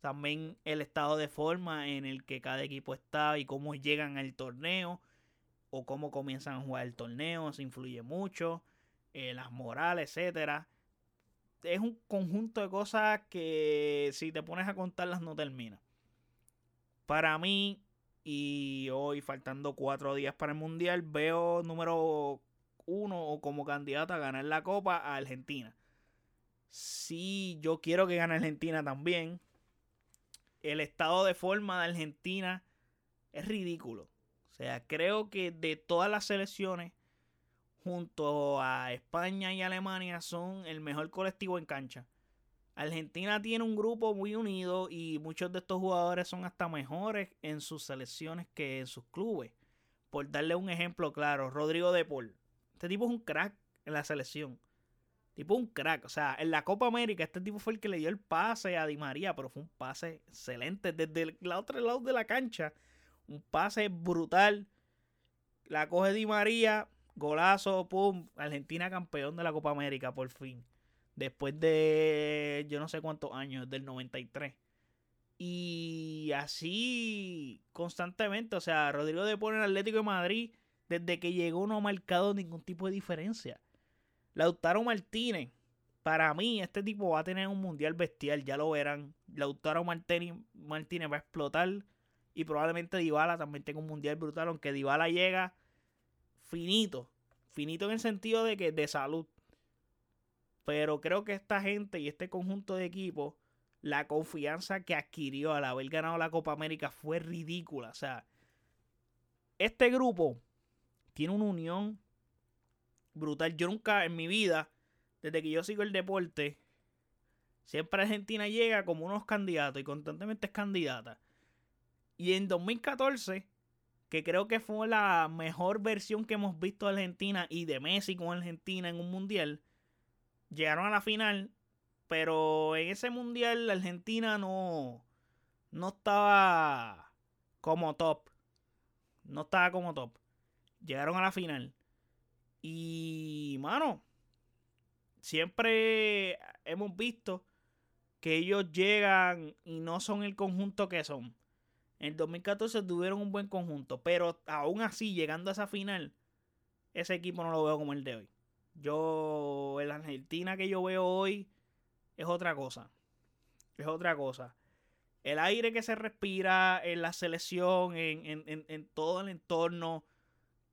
también el estado de forma en el que cada equipo está y cómo llegan al torneo o cómo comienzan a jugar el torneo, se influye mucho, eh, las morales, etcétera. Es un conjunto de cosas que si te pones a contarlas no termina. Para mí, y hoy faltando cuatro días para el Mundial, veo número uno o como candidato a ganar la Copa a Argentina. Si yo quiero que gane Argentina también, el estado de forma de Argentina es ridículo. O sea, creo que de todas las selecciones, junto a España y Alemania, son el mejor colectivo en cancha. Argentina tiene un grupo muy unido y muchos de estos jugadores son hasta mejores en sus selecciones que en sus clubes. Por darle un ejemplo claro, Rodrigo de Paul. Este tipo es un crack en la selección. Tipo un crack. O sea, en la Copa América, este tipo fue el que le dio el pase a Di María, pero fue un pase excelente desde el otro lado de la cancha. Un pase brutal. La coge Di María, golazo, pum. Argentina campeón de la Copa América, por fin. Después de yo no sé cuántos años, del 93. Y así constantemente. O sea, Rodrigo de Pone en Atlético de Madrid, desde que llegó no ha marcado ningún tipo de diferencia. Lautaro Martínez, para mí, este tipo va a tener un mundial bestial, ya lo verán. Lautaro Martínez, Martínez va a explotar. Y probablemente Dybala también tenga un mundial brutal, aunque Dybala llega finito. Finito en el sentido de que de salud. Pero creo que esta gente y este conjunto de equipos, la confianza que adquirió al haber ganado la Copa América fue ridícula. O sea, este grupo tiene una unión brutal. Yo nunca en mi vida, desde que yo sigo el deporte, siempre Argentina llega como unos candidatos y constantemente es candidata. Y en 2014, que creo que fue la mejor versión que hemos visto de Argentina y de Messi con Argentina en un mundial, llegaron a la final, pero en ese mundial Argentina no, no estaba como top. No estaba como top. Llegaron a la final. Y, mano, siempre hemos visto que ellos llegan y no son el conjunto que son. En 2014 tuvieron un buen conjunto, pero aún así, llegando a esa final, ese equipo no lo veo como el de hoy. Yo, el Argentina que yo veo hoy es otra cosa. Es otra cosa. El aire que se respira en la selección, en, en, en todo el entorno,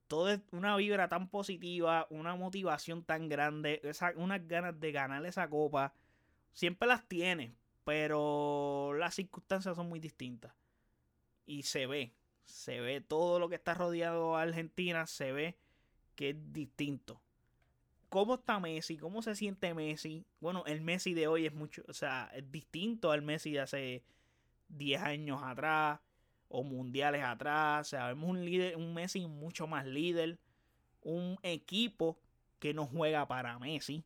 todo es una vibra tan positiva, una motivación tan grande, unas ganas de ganar esa copa. Siempre las tiene, pero las circunstancias son muy distintas. Y se ve, se ve todo lo que está rodeado a Argentina, se ve que es distinto. ¿Cómo está Messi? ¿Cómo se siente Messi? Bueno, el Messi de hoy es mucho, o sea, es distinto al Messi de hace 10 años atrás o mundiales atrás. O sea, vemos un, líder, un Messi mucho más líder. Un equipo que no juega para Messi.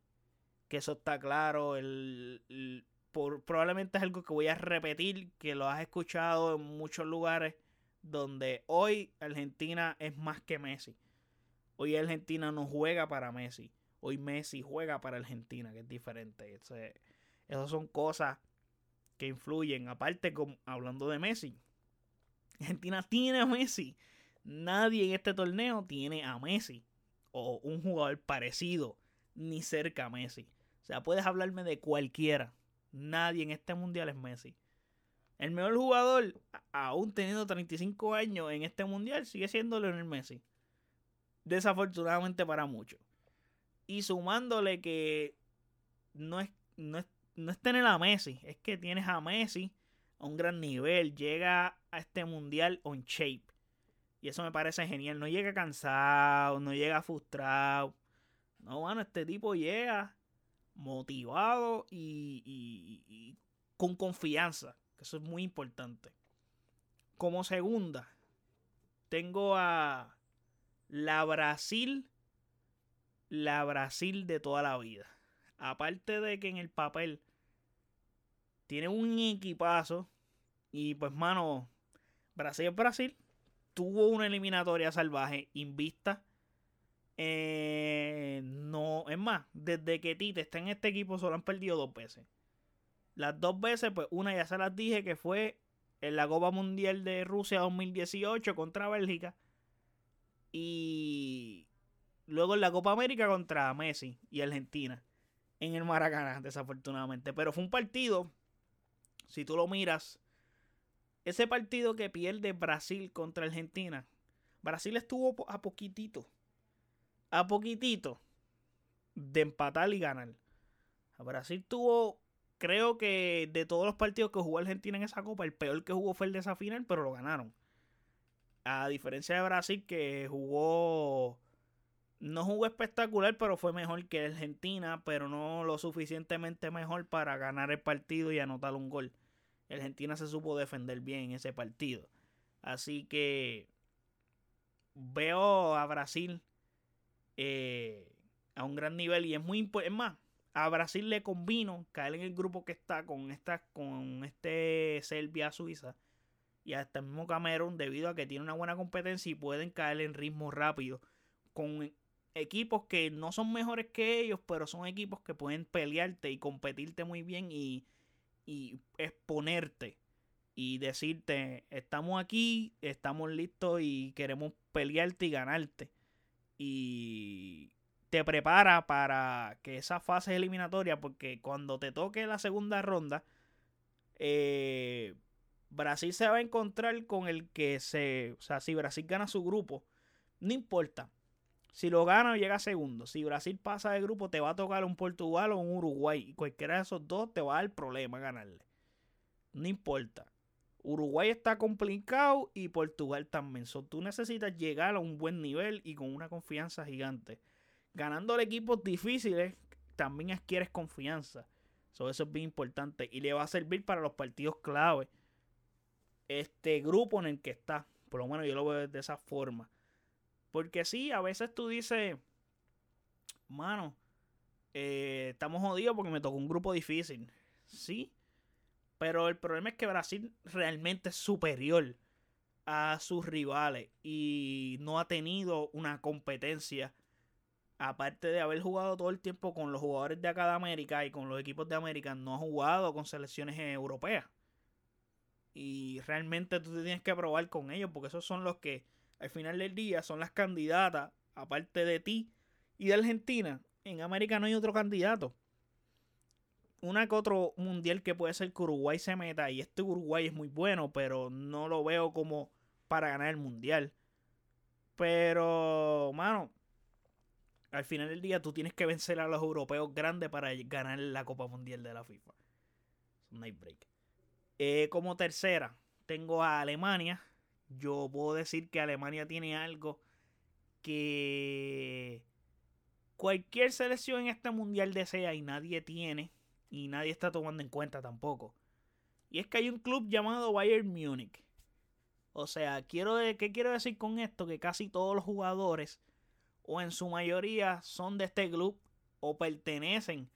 Que eso está claro. El, por, probablemente es algo que voy a repetir. Que lo has escuchado en muchos lugares. Donde hoy Argentina es más que Messi. Hoy Argentina no juega para Messi. Hoy Messi juega para Argentina, que es diferente. esas son cosas que influyen. Aparte, hablando de Messi, Argentina tiene a Messi. Nadie en este torneo tiene a Messi o un jugador parecido ni cerca a Messi. O sea, puedes hablarme de cualquiera. Nadie en este mundial es Messi. El mejor jugador, aún teniendo 35 años en este mundial, sigue siendo Lionel Messi. Desafortunadamente para muchos. Y sumándole que no es, no es, no es tener a Messi, es que tienes a Messi a un gran nivel. Llega a este mundial on shape. Y eso me parece genial. No llega cansado, no llega frustrado. No, bueno, este tipo llega motivado y, con confianza. Que eso es muy importante. Como segunda, tengo a la Brasil. La Brasil de toda la vida. Aparte de que en el papel tiene un equipazo. Y pues, mano, Brasil es Brasil tuvo una eliminatoria salvaje invista. Eh, no, es más, desde que Tite está en este equipo solo han perdido dos veces. Las dos veces, pues una ya se las dije que fue en la Copa Mundial de Rusia 2018 contra Bélgica. Y luego en la Copa América contra Messi y Argentina. En el Maracaná, desafortunadamente. Pero fue un partido, si tú lo miras, ese partido que pierde Brasil contra Argentina, Brasil estuvo a poquitito, a poquitito de empatar y ganar. Brasil tuvo, creo que de todos los partidos que jugó Argentina en esa copa, el peor que jugó fue el de esa final, pero lo ganaron. A diferencia de Brasil que jugó, no jugó espectacular, pero fue mejor que Argentina, pero no lo suficientemente mejor para ganar el partido y anotar un gol. Argentina se supo defender bien en ese partido. Así que veo a Brasil eh, a un gran nivel y es muy es más a Brasil le convino caer en el grupo que está con esta con este Serbia Suiza y hasta el mismo Camerún debido a que tiene una buena competencia y pueden caer en ritmo rápido con equipos que no son mejores que ellos pero son equipos que pueden pelearte y competirte muy bien y y exponerte y decirte, estamos aquí, estamos listos y queremos pelearte y ganarte. Y te prepara para que esa fase eliminatoria, porque cuando te toque la segunda ronda, eh, Brasil se va a encontrar con el que se, o sea, si Brasil gana su grupo, no importa, si lo gana, llega segundo. Si Brasil pasa de grupo, te va a tocar un Portugal o un Uruguay. Y cualquiera de esos dos te va a dar problema ganarle. No importa. Uruguay está complicado y Portugal también. So, tú necesitas llegar a un buen nivel y con una confianza gigante. Ganando equipos difíciles, también adquieres confianza. So, eso es bien importante. Y le va a servir para los partidos clave. Este grupo en el que está. Por lo menos yo lo veo de esa forma. Porque sí, a veces tú dices, mano, eh, estamos jodidos porque me tocó un grupo difícil. Sí, pero el problema es que Brasil realmente es superior a sus rivales y no ha tenido una competencia. Aparte de haber jugado todo el tiempo con los jugadores de acá de América y con los equipos de América, no ha jugado con selecciones europeas. Y realmente tú te tienes que probar con ellos porque esos son los que al final del día son las candidatas, aparte de ti y de Argentina. En América no hay otro candidato. Una que otro mundial que puede ser que Uruguay se meta. Y este Uruguay es muy bueno, pero no lo veo como para ganar el mundial. Pero, mano, al final del día tú tienes que vencer a los europeos grandes para ganar la Copa Mundial de la FIFA. Es night break. Eh, como tercera, tengo a Alemania yo puedo decir que Alemania tiene algo que cualquier selección en este mundial desea y nadie tiene y nadie está tomando en cuenta tampoco. Y es que hay un club llamado Bayern Múnich. O sea, quiero ¿qué quiero decir con esto? Que casi todos los jugadores, o en su mayoría, son de este club o pertenecen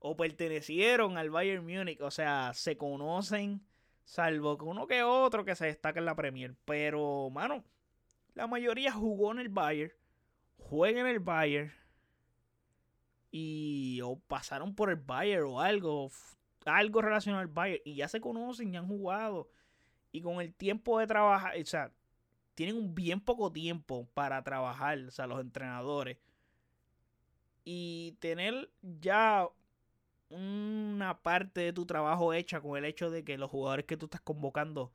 o pertenecieron al Bayern Múnich. O sea, se conocen, Salvo que uno que otro que se destaca en la Premier. Pero, mano, la mayoría jugó en el Bayern. jueguen en el Bayern y o pasaron por el Bayern o algo, algo relacionado al Bayern y ya se conocen, ya han jugado y con el tiempo de trabajar, o sea, tienen un bien poco tiempo para trabajar, o sea, los entrenadores y tener ya una parte de tu trabajo hecha con el hecho de que los jugadores que tú estás convocando,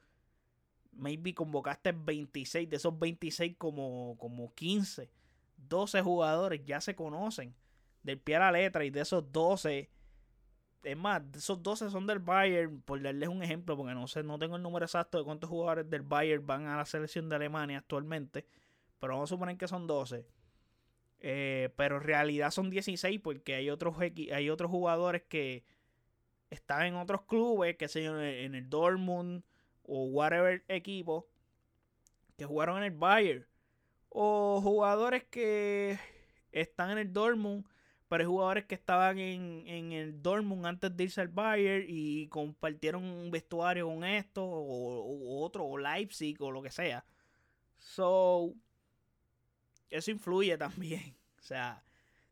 maybe convocaste 26, de esos 26 como, como 15, 12 jugadores ya se conocen del pie a la letra y de esos 12, es más, esos 12 son del Bayern, por darles un ejemplo, porque no sé, no tengo el número exacto de cuántos jugadores del Bayern van a la selección de Alemania actualmente, pero vamos a suponer que son 12 eh, pero en realidad son 16 porque hay otros, hay otros jugadores que están en otros clubes, que sé en el Dortmund o whatever equipo, que jugaron en el Bayern. O jugadores que están en el Dortmund, pero hay jugadores que estaban en, en el Dortmund antes de irse al Bayern y compartieron un vestuario con esto, o, otro, o Leipzig, o lo que sea. So, eso influye también. O sea,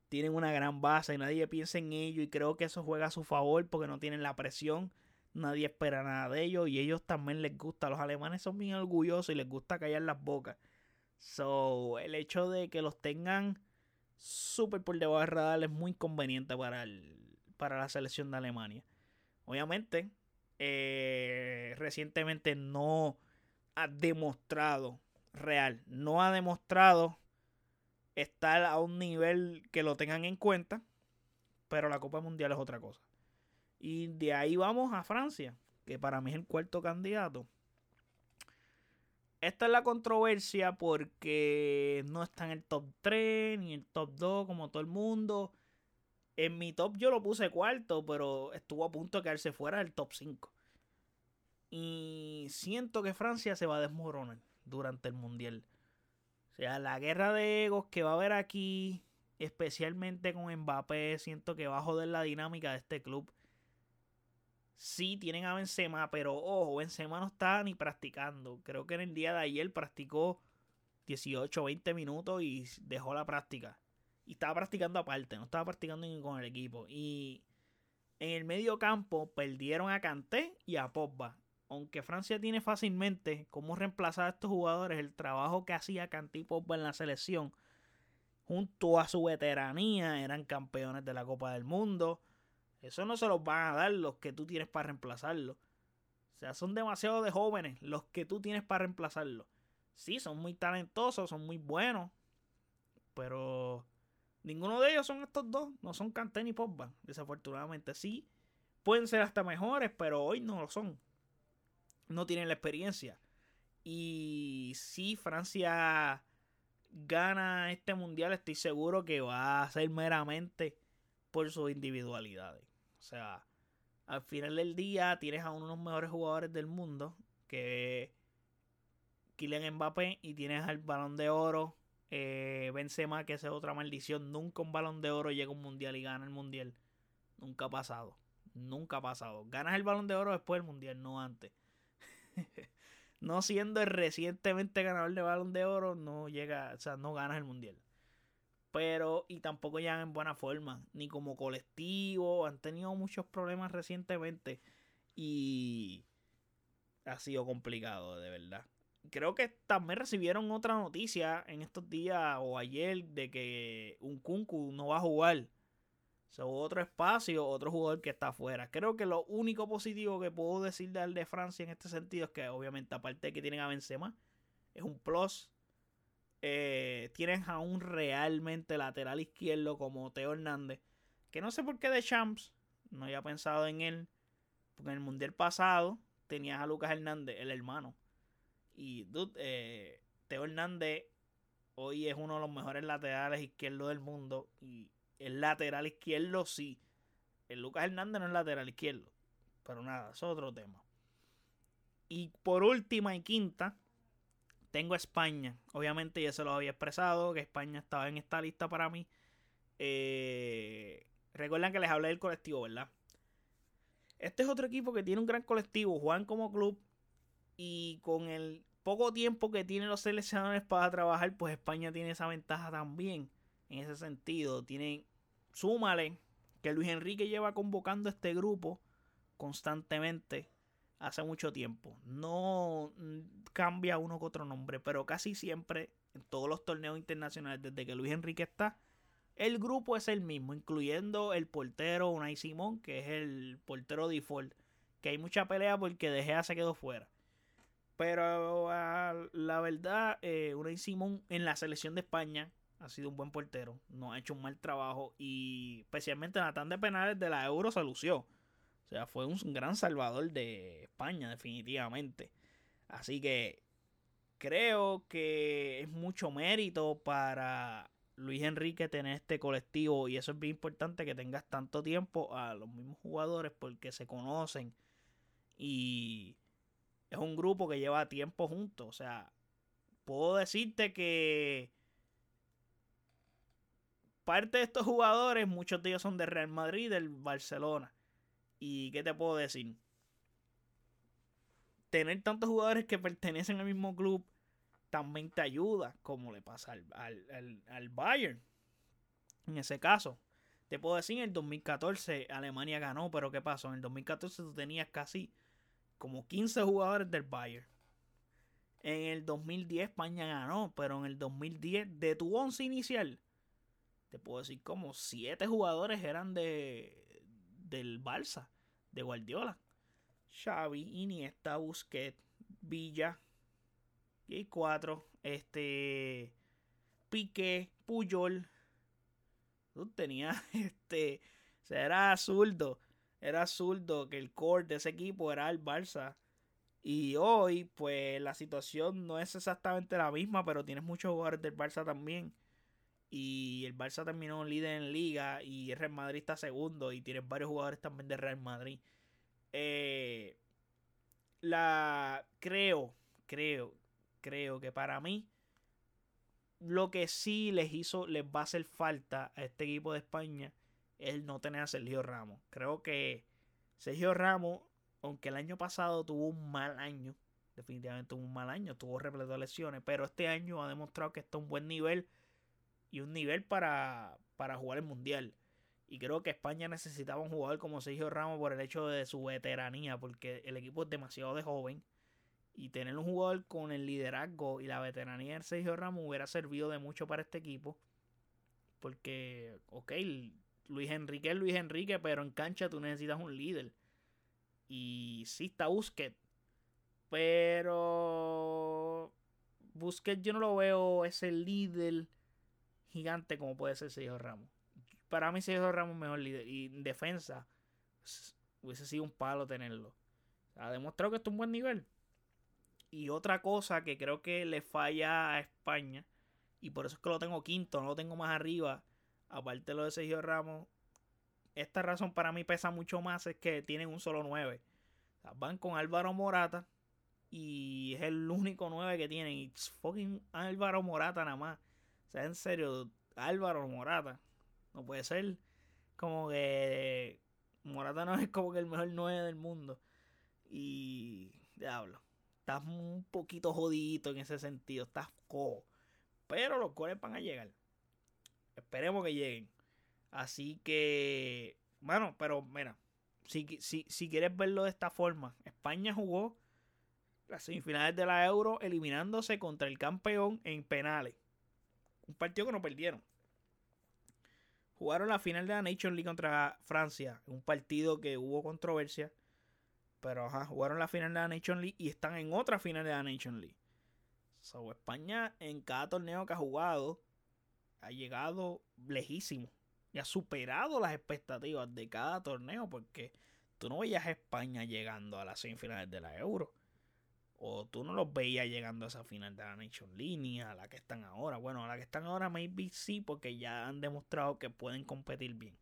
tienen una gran base y nadie piensa en ello y creo que eso juega a su favor porque no tienen la presión. Nadie espera nada de ellos y ellos también les gusta. Los alemanes son bien orgullosos y les gusta callar las bocas. So, el hecho de que los tengan súper por debajo del radar es muy conveniente para, para la selección de Alemania. Obviamente, eh, recientemente no ha demostrado real, no ha demostrado estar a un nivel que lo tengan en cuenta, pero la Copa Mundial es otra cosa. Y de ahí vamos a Francia, que para mí es el cuarto candidato. Esta es la controversia porque no está en el top 3 ni el top 2 como todo el mundo. En mi top yo lo puse cuarto, pero estuvo a punto de quedarse fuera del top 5. Y siento que Francia se va a desmoronar durante el Mundial. O sea, la guerra de egos que va a haber aquí, especialmente con Mbappé, siento que va a joder la dinámica de este club. Sí, tienen a Benzema, pero ojo, Benzema no está ni practicando. Creo que en el día de ayer practicó 18 20 minutos y dejó la práctica. Y estaba practicando aparte, no estaba practicando ni con el equipo. Y en el medio campo perdieron a Kanté y a Pogba aunque Francia tiene fácilmente cómo reemplazar a estos jugadores, el trabajo que hacía Cantí Pogba en la selección, junto a su veteranía, eran campeones de la Copa del Mundo. Eso no se los van a dar los que tú tienes para reemplazarlo. O sea, son demasiado de jóvenes los que tú tienes para reemplazarlo. Sí, son muy talentosos, son muy buenos. Pero ninguno de ellos son estos dos. No son Kanté ni Pogba. Desafortunadamente sí. Pueden ser hasta mejores, pero hoy no lo son no tienen la experiencia. Y si Francia gana este mundial, estoy seguro que va a ser meramente por sus individualidades. O sea, al final del día tienes a uno de los mejores jugadores del mundo, que Kylian Mbappé, y tienes al balón de oro, eh, Benzema, que es otra maldición. Nunca un balón de oro llega a un mundial y gana el mundial. Nunca ha pasado. Nunca ha pasado. Ganas el balón de oro después del mundial, no antes. no siendo el recientemente ganador de balón de oro, no llega, o sea, no ganas el mundial. Pero, y tampoco llegan en buena forma, ni como colectivo, han tenido muchos problemas recientemente y ha sido complicado, de verdad. Creo que también recibieron otra noticia en estos días o ayer de que un Kunku no va a jugar So, otro espacio, otro jugador que está afuera. Creo que lo único positivo que puedo decir de Francia en este sentido es que, obviamente, aparte de que tienen a Benzema, es un plus. Eh, tienen a un realmente lateral izquierdo como Teo Hernández. Que no sé por qué de Champs no había pensado en él. Porque en el mundial pasado tenías a Lucas Hernández, el hermano. Y dude, eh, Teo Hernández hoy es uno de los mejores laterales izquierdos del mundo. Y el lateral izquierdo sí. El Lucas Hernández no es lateral izquierdo. Pero nada, eso es otro tema. Y por última y quinta, tengo España. Obviamente ya se lo había expresado, que España estaba en esta lista para mí. Eh, recuerdan que les hablé del colectivo, ¿verdad? Este es otro equipo que tiene un gran colectivo, juegan como club y con el poco tiempo que tienen los seleccionadores para trabajar, pues España tiene esa ventaja también. En ese sentido, tienen, súmale que Luis Enrique lleva convocando este grupo constantemente hace mucho tiempo. No mm, cambia uno con otro nombre, pero casi siempre en todos los torneos internacionales, desde que Luis Enrique está, el grupo es el mismo, incluyendo el portero Unai Simón, que es el portero default. Que hay mucha pelea porque De Gea se quedó fuera. Pero ah, la verdad, eh, Unai Simón en la selección de España ha sido un buen portero. No ha hecho un mal trabajo. Y especialmente en la tanda de penales de la Euro se lució. O sea, fue un gran salvador de España, definitivamente. Así que creo que es mucho mérito para Luis Enrique tener este colectivo. Y eso es bien importante que tengas tanto tiempo a los mismos jugadores porque se conocen. Y es un grupo que lleva tiempo juntos. O sea, puedo decirte que parte de estos jugadores, muchos de ellos son de Real Madrid, del Barcelona. ¿Y qué te puedo decir? Tener tantos jugadores que pertenecen al mismo club también te ayuda, como le pasa al, Bayern. En ese caso, te puedo decir, en el 2014 Alemania ganó, pero ¿qué pasó? En el 2014 tú tenías casi como 15 jugadores del Bayern. En el 2010 España ganó, pero en el 2010 de tu once inicial te puedo decir como siete jugadores eran de del Barça, de Guardiola. Xavi, Iniesta, Busquets, Villa, y cuatro, este Piqué, Puyol. Tú tenías este, o sea, era zurdo, era zurdo que el core de ese equipo era el Barça. Y hoy, pues la situación no es exactamente la misma, pero tienes muchos jugadores del Barça también y el Barça terminó líder en liga y el Real Madrid está segundo y tienes varios jugadores también de Real Madrid. Eh, la creo, creo, creo que para mí lo que sí les hizo, les va a hacer falta a este equipo de España es no tener a Sergio Ramos. Creo que Sergio Ramos, aunque el año pasado tuvo un mal año, definitivamente tuvo un mal año, tuvo repleto de lesiones, pero este año ha demostrado que está a un buen nivel y un nivel para, para jugar el mundial. Y creo que España necesitaba un jugador como Sergio Ramos por el hecho de su veteranía, porque el equipo es demasiado de joven. Y tener un jugador con el liderazgo y la veteranía de Sergio Ramos hubiera servido de mucho para este equipo. Porque, ok, Luis Enrique es Luis Enrique, pero en cancha tú necesitas un líder. Y sí está Busquets. Pero Busquets yo no lo veo ese líder gigante como puede ser Sergio Ramos. Para mí Sergio Ramos es mejor líder. Y en defensa hubiese sido un palo tenerlo. Ha demostrado que está un buen nivel. Y otra cosa que creo que le falla a España, y por eso es que lo tengo quinto, no lo tengo más arriba, aparte de lo de Sergio Ramos, esta razón para mí pesa mucho más es que tienen un solo 9. van con Álvaro Morata y es el único 9 que tienen. Y fucking Álvaro Morata nada más. O sea, en serio, Álvaro Morata. No puede ser como que Morata no es como que el mejor 9 del mundo. Y diablo, estás un poquito jodidito en ese sentido, estás cojo. Pero los goles van a llegar. Esperemos que lleguen. Así que, bueno, pero mira, si, si, si quieres verlo de esta forma, España jugó las semifinales de la Euro eliminándose contra el campeón en penales. Un partido que no perdieron. Jugaron la final de la Nation League contra Francia. Un partido que hubo controversia. Pero ajá, jugaron la final de la Nation League y están en otra final de la Nation League. So, España en cada torneo que ha jugado ha llegado lejísimo y ha superado las expectativas de cada torneo porque tú no veías a España llegando a las semifinales de la Euro o tú no los veías llegando a esa final de la Nation League a la que están ahora. Bueno, a la que están ahora maybe sí porque ya han demostrado que pueden competir bien.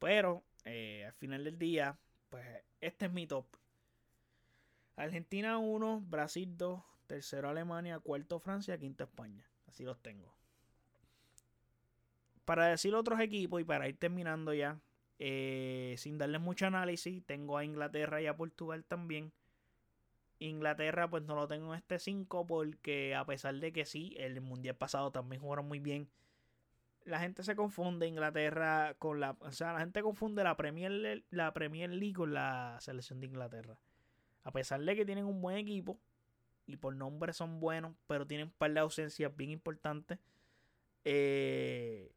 Pero eh, al final del día, pues este es mi top. Argentina 1, Brasil 2, tercero Alemania, cuarto Francia, quinto España. Así los tengo. Para decir otros equipos y para ir terminando ya, eh, sin darles mucho análisis, tengo a Inglaterra y a Portugal también Inglaterra pues no lo tengo en este 5 porque a pesar de que sí, el mundial pasado también jugaron muy bien. La gente se confunde Inglaterra con la... O sea, la gente confunde la Premier, la Premier League con la selección de Inglaterra. A pesar de que tienen un buen equipo y por nombre son buenos, pero tienen un par de ausencias bien importantes. Eh,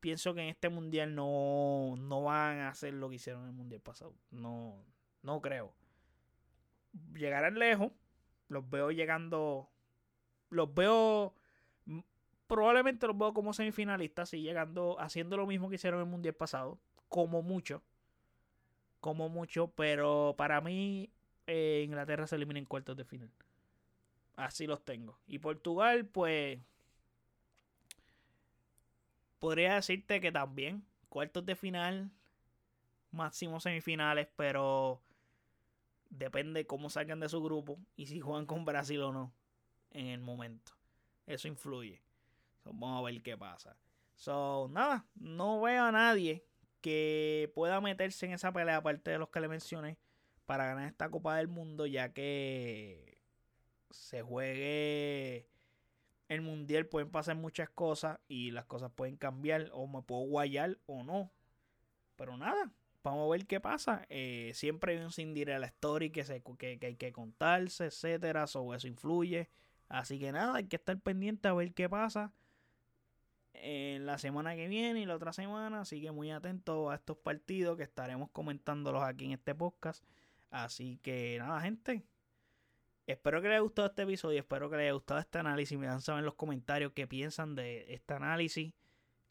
pienso que en este mundial no, no van a hacer lo que hicieron en el mundial pasado. No, no creo llegarán lejos. Los veo llegando. Los veo. Probablemente los veo como semifinalistas. Y llegando. Haciendo lo mismo que hicieron en el mundial pasado. Como mucho. Como mucho. Pero para mí. Eh, Inglaterra se elimina en cuartos de final. Así los tengo. Y Portugal, pues. Podría decirte que también. Cuartos de final. Máximo semifinales. Pero Depende cómo salgan de su grupo y si juegan con Brasil o no en el momento. Eso influye. vamos a ver qué pasa. So, nada, no veo a nadie que pueda meterse en esa pelea, aparte de los que le mencioné, para ganar esta Copa del Mundo, ya que se juegue el mundial, pueden pasar muchas cosas y las cosas pueden cambiar, o me puedo guayar o no. Pero nada, Vamos a ver qué pasa. Eh, siempre hay un Cinderella Story que, se, que, que hay que contarse, etcétera. Sobre eso influye. Así que nada, hay que estar pendiente a ver qué pasa en la semana que viene y la otra semana. Así que muy atento a estos partidos que estaremos comentándolos aquí en este podcast. Así que nada, gente. Espero que les haya gustado este episodio. Espero que les haya gustado este análisis. Me dan saber en los comentarios qué piensan de este análisis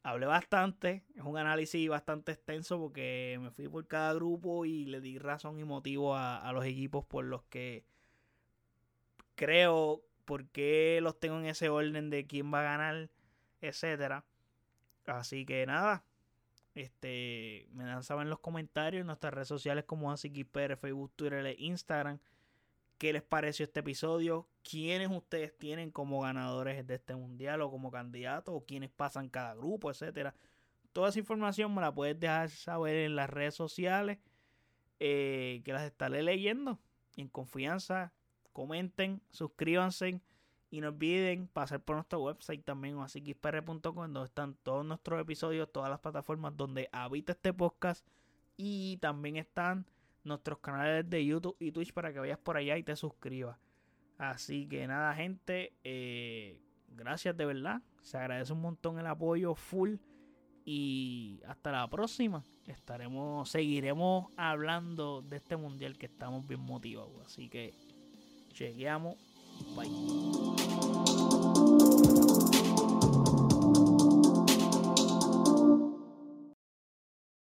hablé bastante, es un análisis bastante extenso porque me fui por cada grupo y le di razón y motivo a, los equipos por los que creo, por qué los tengo en ese orden de quién va a ganar, etcétera. Así que nada, este, me dan saber en los comentarios en nuestras redes sociales como AsiKipR, Facebook, Twitter e Instagram qué les pareció este episodio, quiénes ustedes tienen como ganadores de este mundial o como candidatos, o quiénes pasan cada grupo, etcétera. Toda esa información me la puedes dejar saber en las redes sociales, eh, que las estaré leyendo en confianza. Comenten, suscríbanse y no olviden pasar por nuestro website también, asíquispr.com, donde están todos nuestros episodios, todas las plataformas donde habita este podcast y también están nuestros canales de YouTube y Twitch para que vayas por allá y te suscribas. Así que nada, gente, eh, gracias de verdad. Se agradece un montón el apoyo full. Y hasta la próxima. Estaremos, seguiremos hablando de este mundial que estamos bien motivados. Así que chequeamos. Bye.